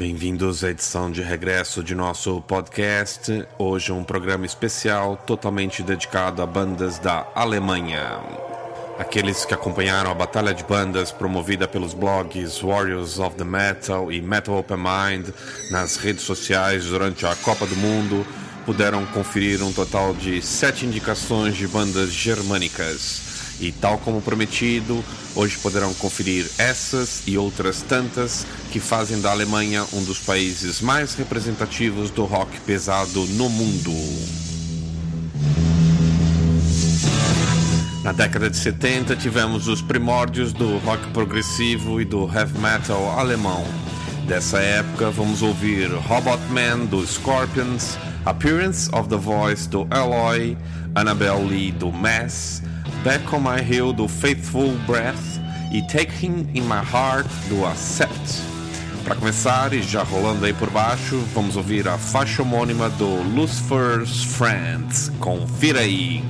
Bem-vindos à edição de regresso de nosso podcast. Hoje um programa especial totalmente dedicado a bandas da Alemanha. Aqueles que acompanharam a batalha de bandas promovida pelos blogs Warriors of the Metal e Metal Open Mind nas redes sociais durante a Copa do Mundo puderam conferir um total de sete indicações de bandas germânicas. E tal como prometido, hoje poderão conferir essas e outras tantas que fazem da Alemanha um dos países mais representativos do rock pesado no mundo. Na década de 70 tivemos os primórdios do rock progressivo e do heavy metal alemão. Dessa época vamos ouvir Robot Man do Scorpions, Appearance of the Voice do Alloy, Annabelle Lee do Mass, Back on My Hill do Faithful Breath e Taking in My Heart do Accept. Para começar, e já rolando aí por baixo, vamos ouvir a faixa homônima do Lucifer's Friends. Confira aí.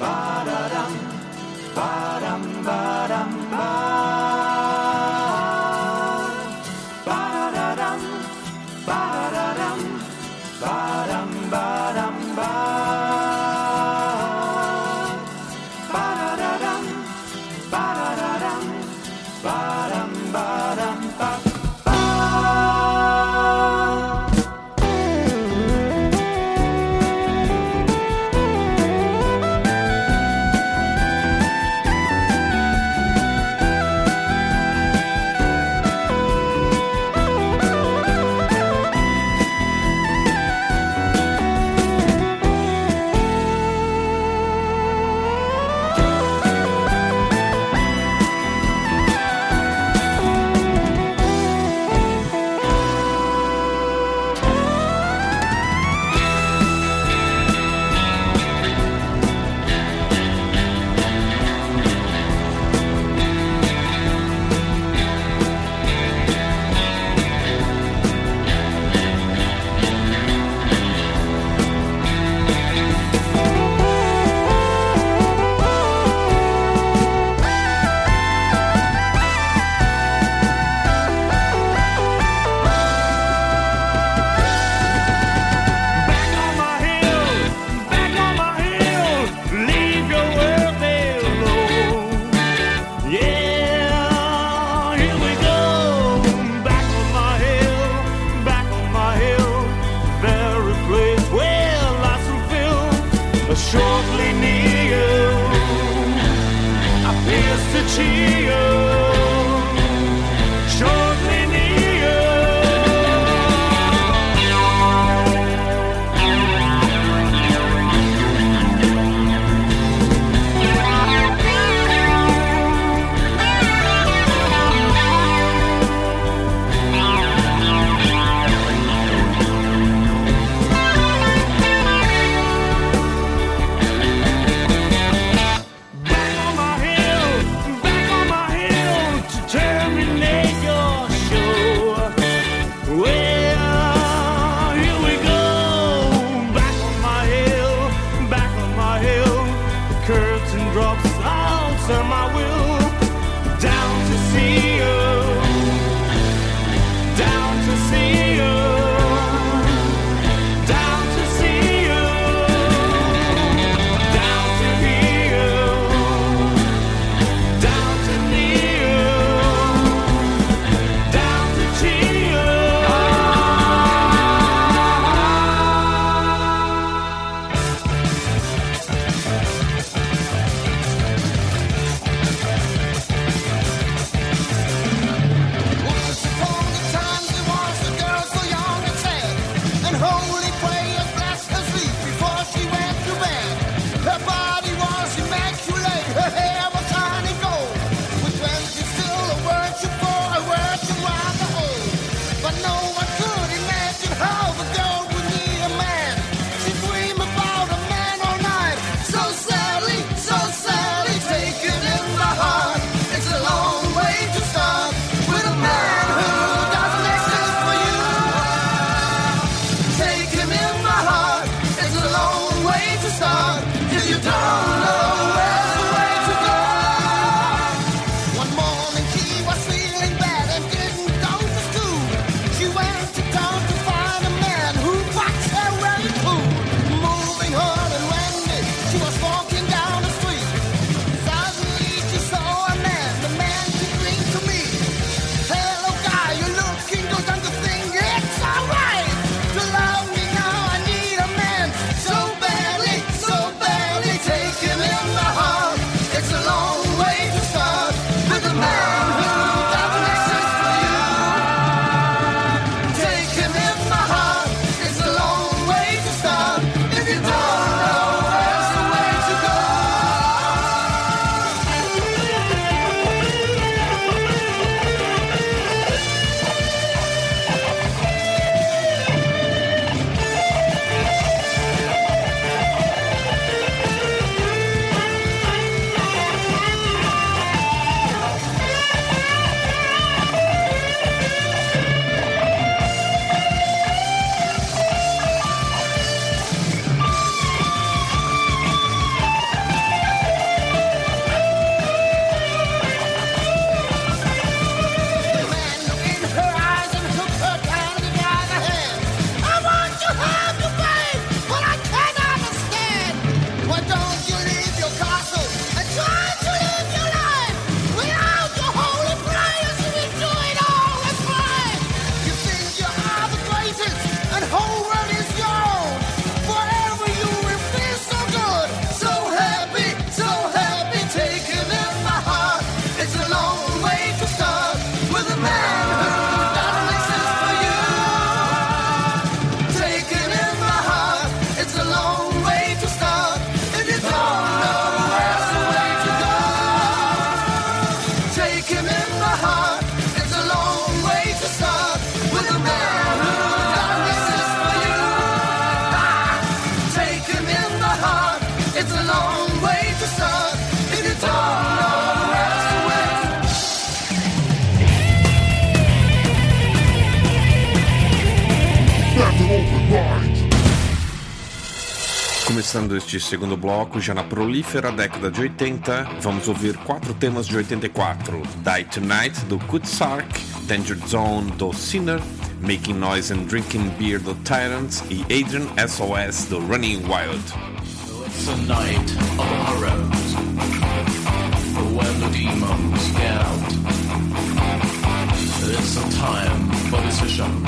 ba-da-dum, ba-dum. superstar till you die. Neste segundo bloco, já na prolífera década de 80, vamos ouvir quatro temas de 84: Die Tonight, do Kutsark, Danger Zone, do Sinner, Making Noise and Drinking Beer, do Tyrants e Adrian SOS, do Running Wild. It's a night of horrors, when the demons get out. It's a time for decision.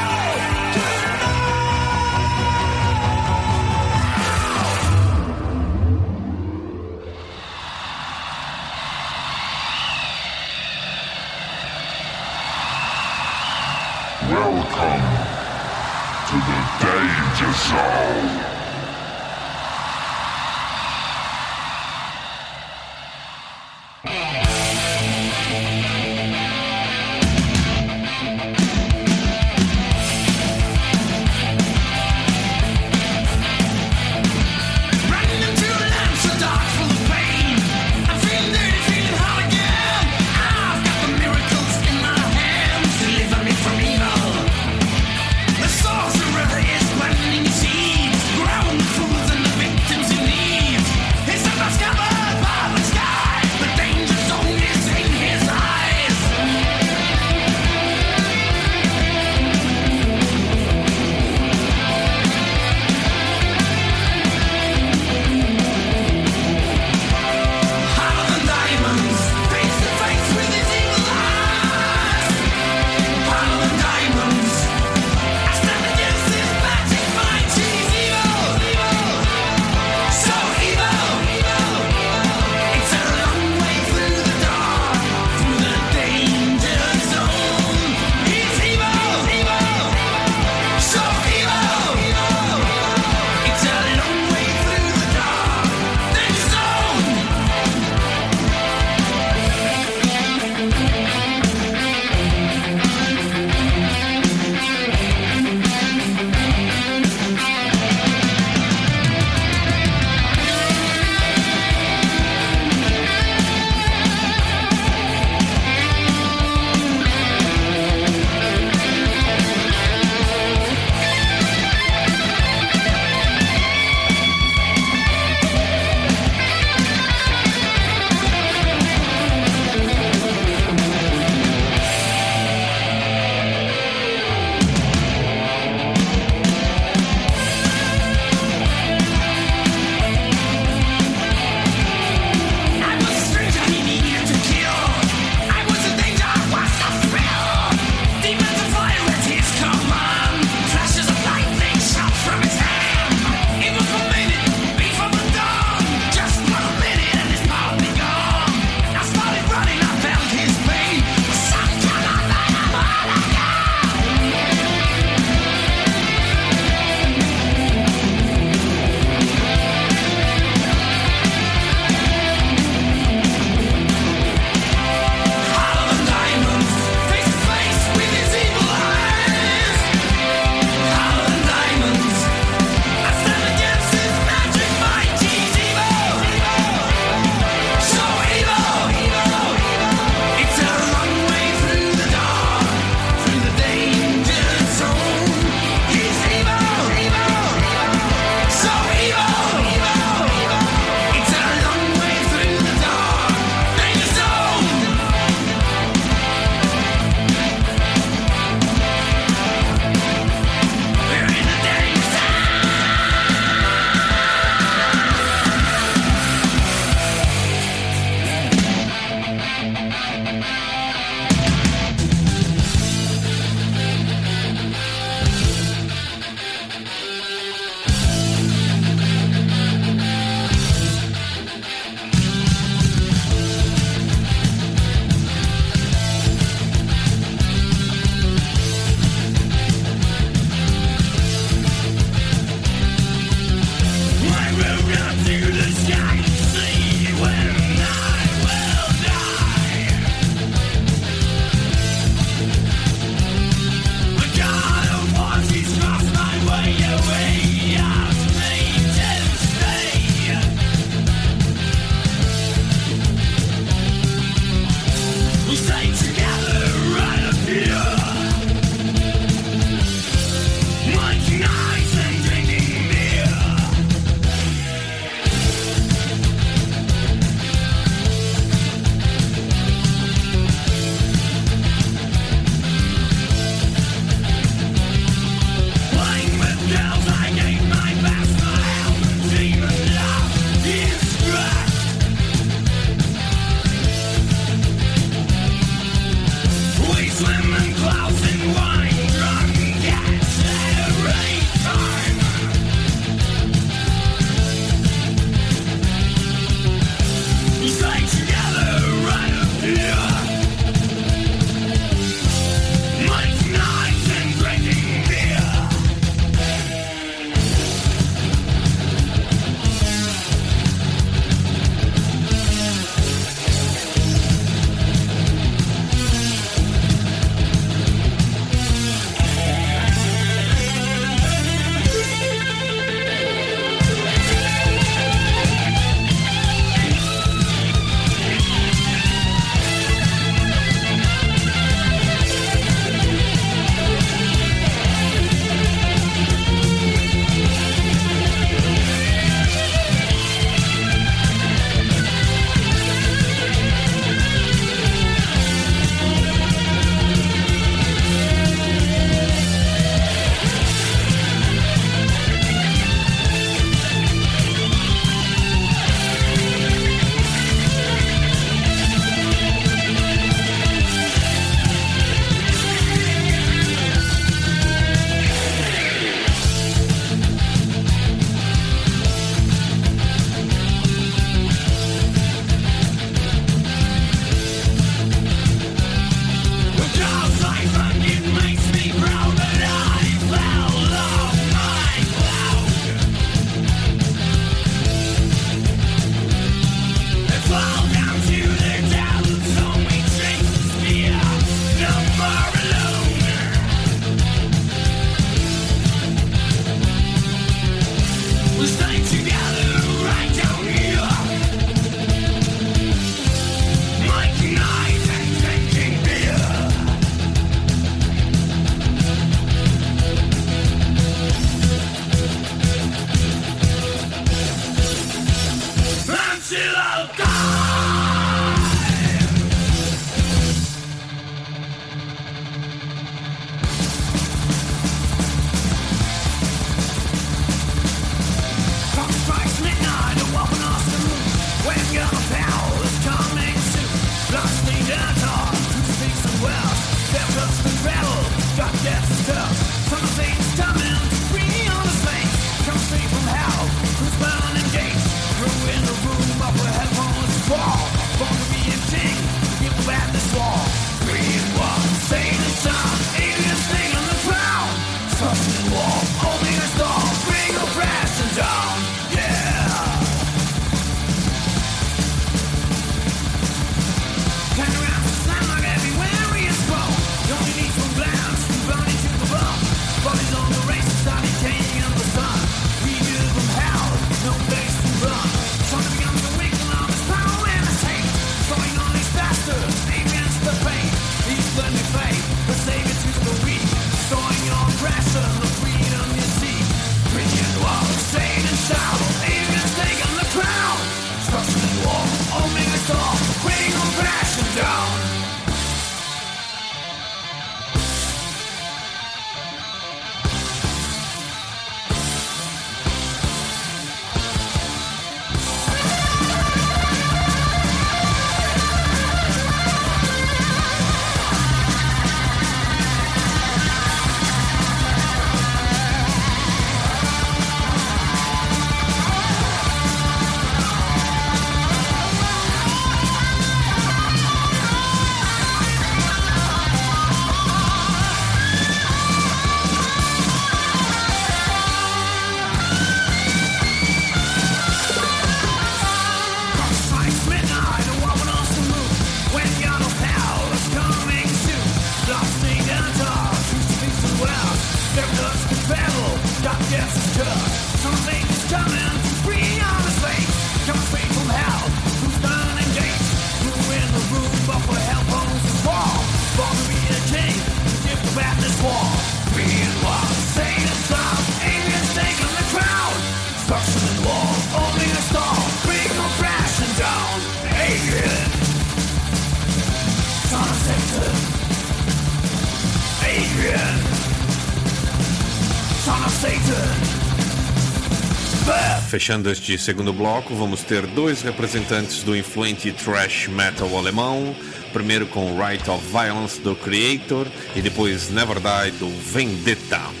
Fechando este segundo bloco, vamos ter dois representantes do influente thrash metal alemão, primeiro com Right of Violence do Creator e depois Never Die do Vendetta.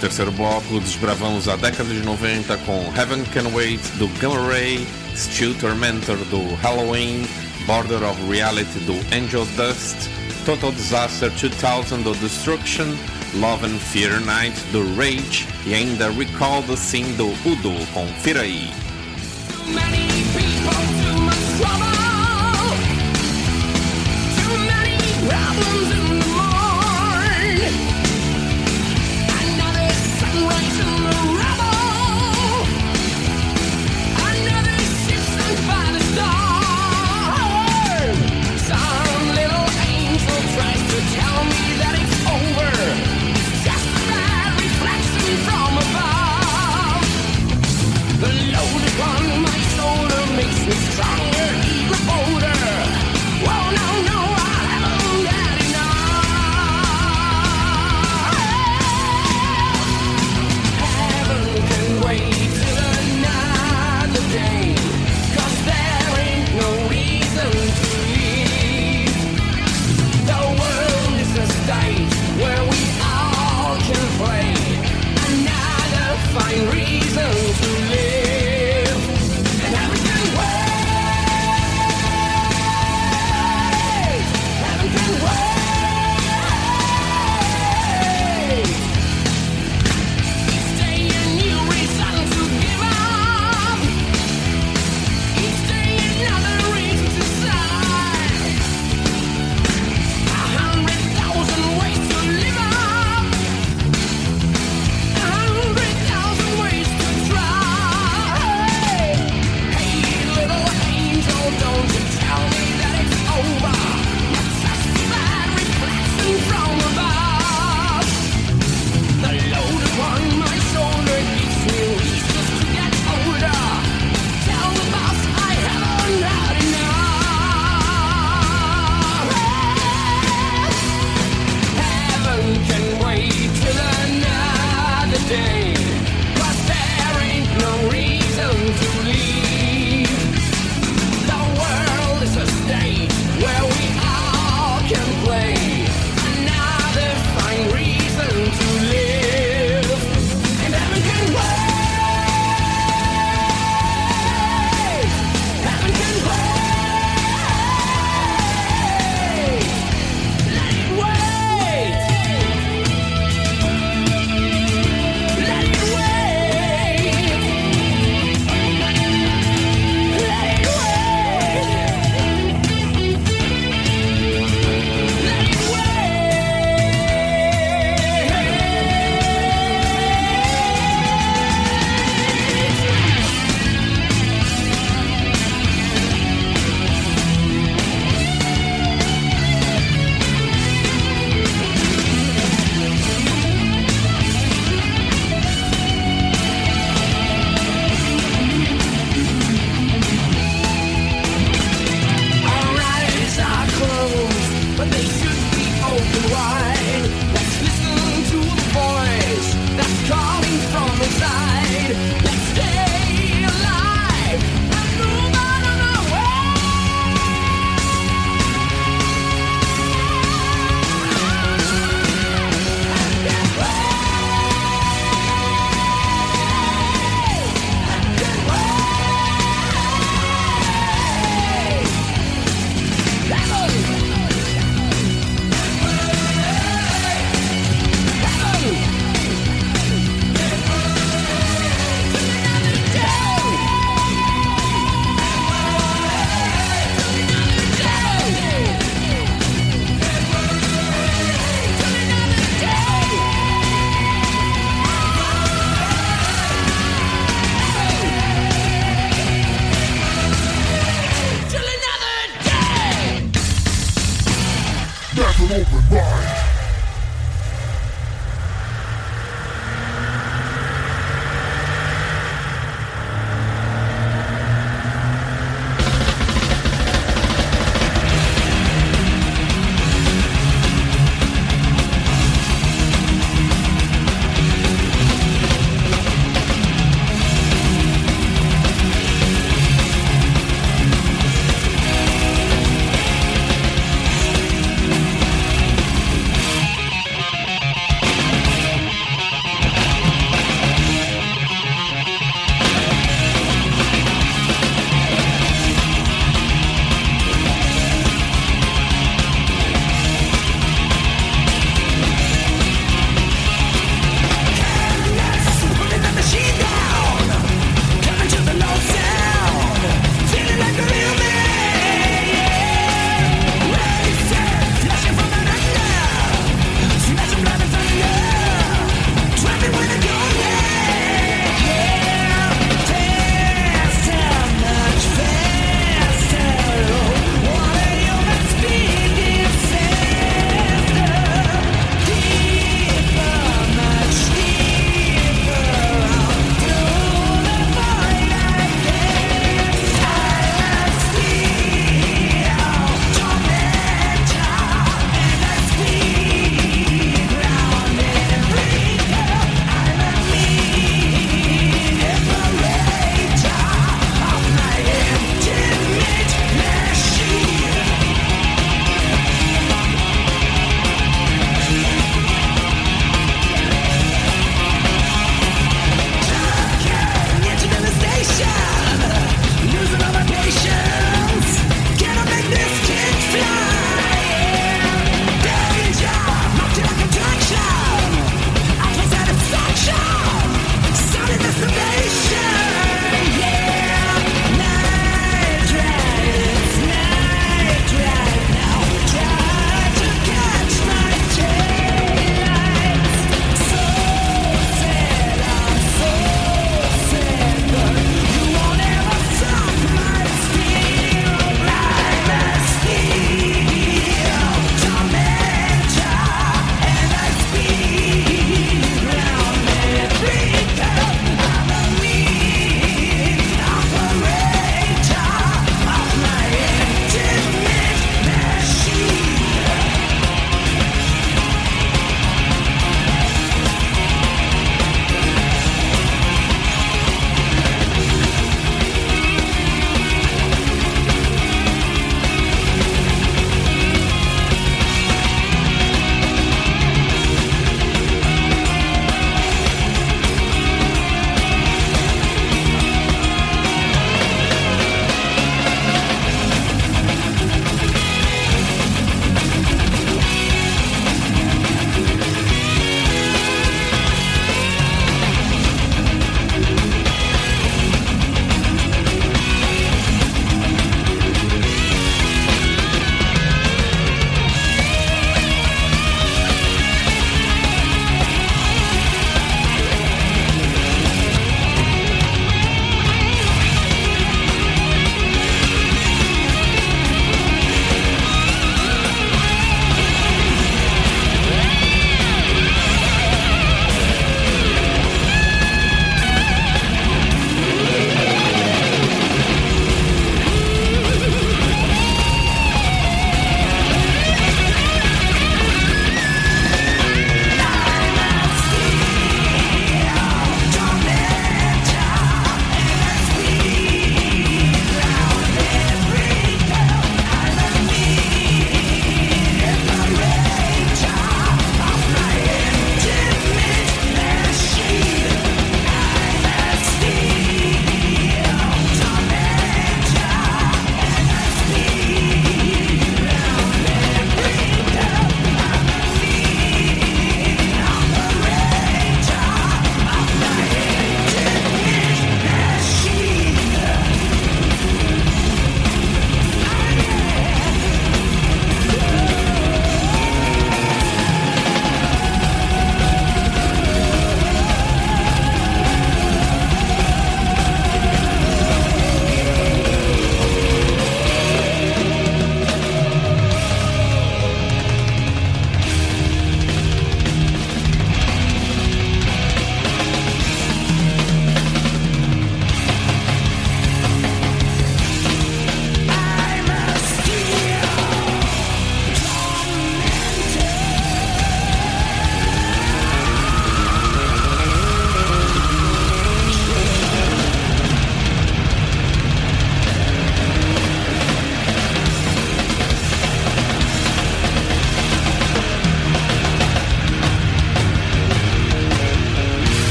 terceiro bloco, desbravamos a década de 90 com Heaven Can Wait do Gamma Ray, Still Tormentor do Halloween, Border of Reality do Angel Dust, Total Disaster 2000 do Destruction, Love and Fear Night do Rage e ainda Recall the Scene do Udo. Confira aí. Too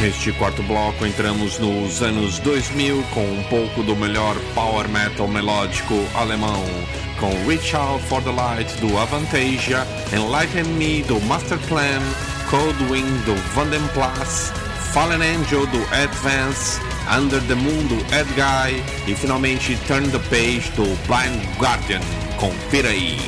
Neste quarto bloco entramos nos anos 2000 com um pouco do melhor power metal melódico alemão, com Reach Out for the Light do Avantasia, Enlighten Me do Masterclan, Cold Wind do Vandenplas, Fallen Angel do Advance, Under the Moon do Ed Guy e finalmente Turn the Page do Blind Guardian. Confira aí!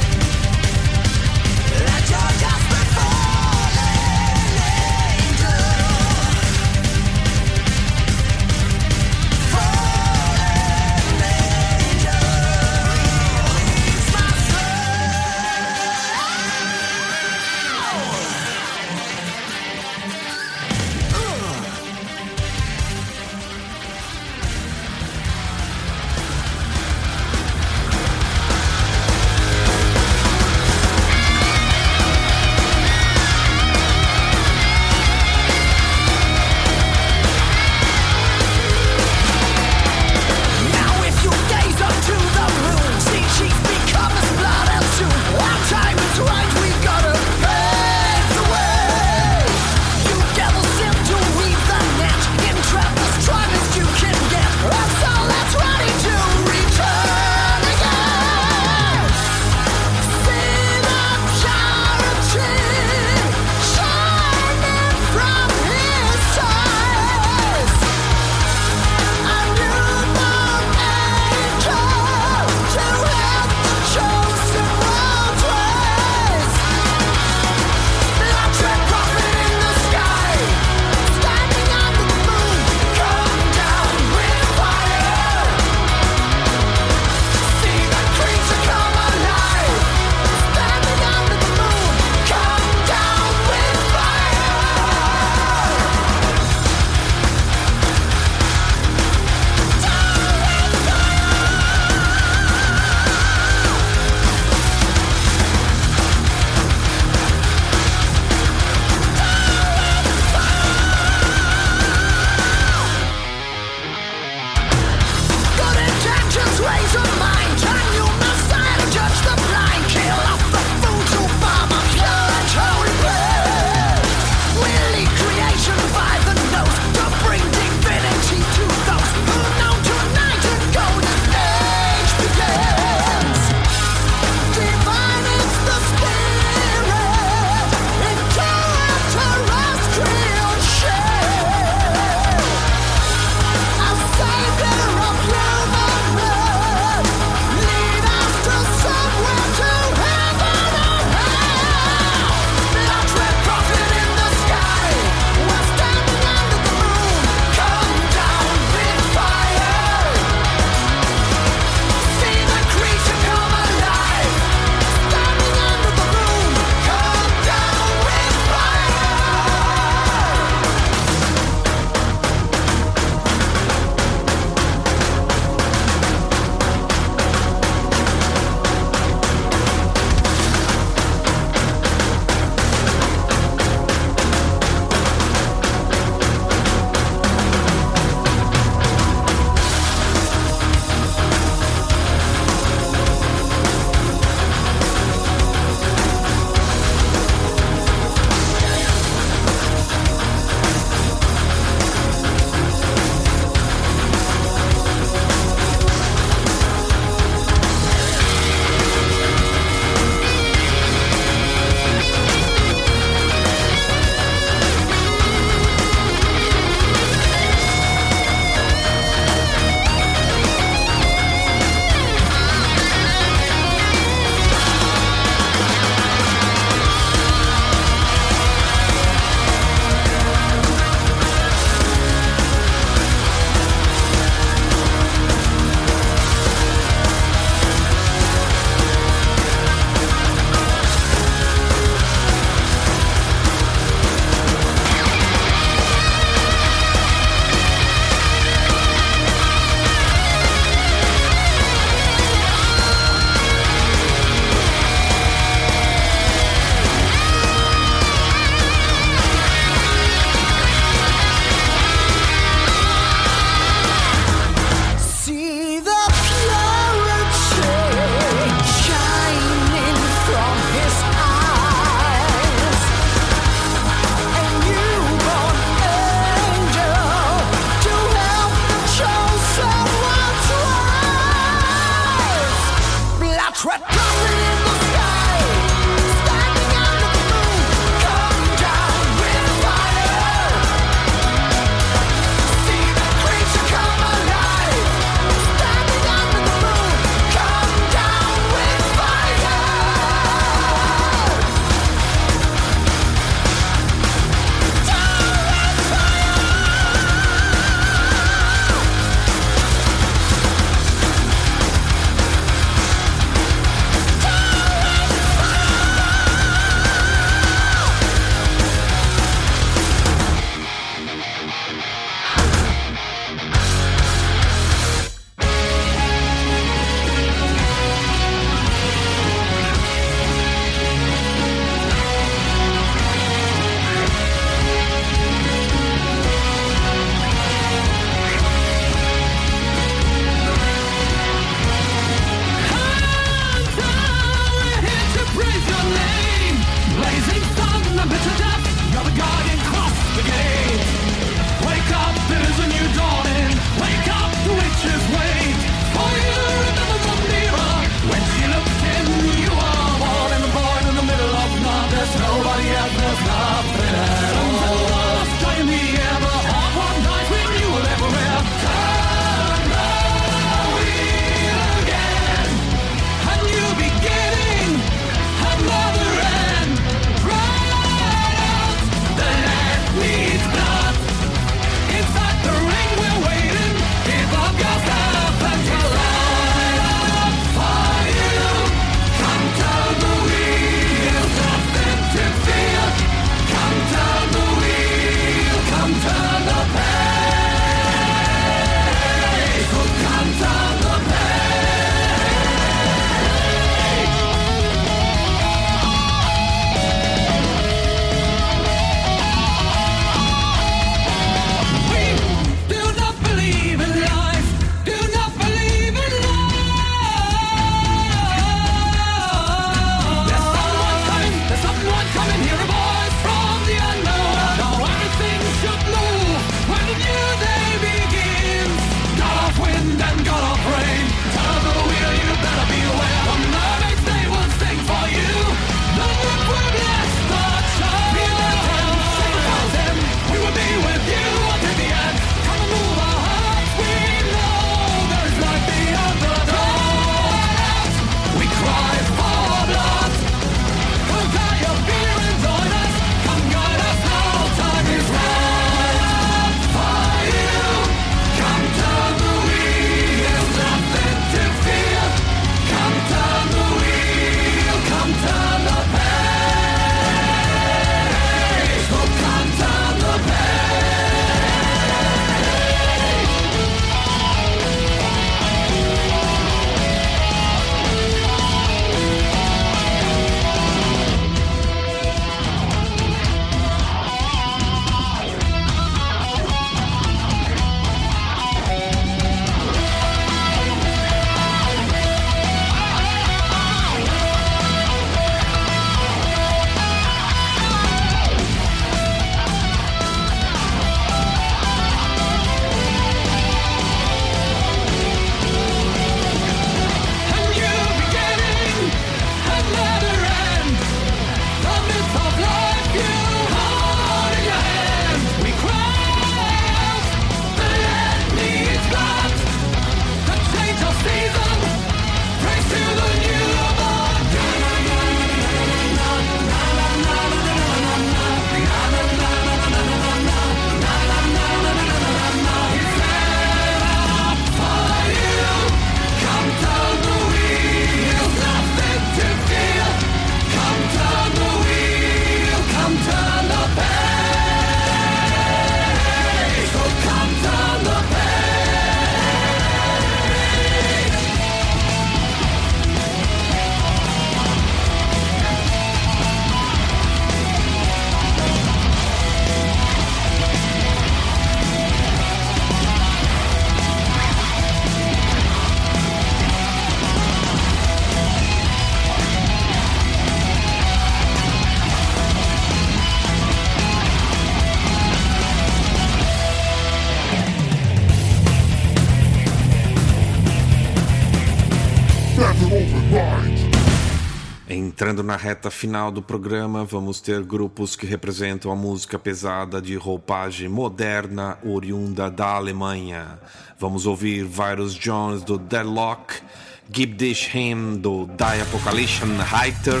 Entrando na reta final do programa, vamos ter grupos que representam a música pesada de roupagem moderna oriunda da Alemanha. Vamos ouvir Virus Jones do Deadlock, Gib Dich Him do Diapocalyption Heiter,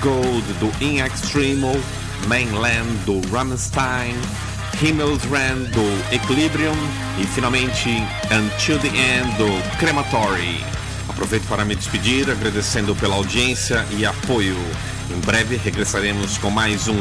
Gold do In Extremo, Mainland do Rammstein, Himmelsrand do Equilibrium e finalmente Until the End do Crematory. Aproveito para me despedir, agradecendo pela audiência e apoio. Em breve regressaremos com mais um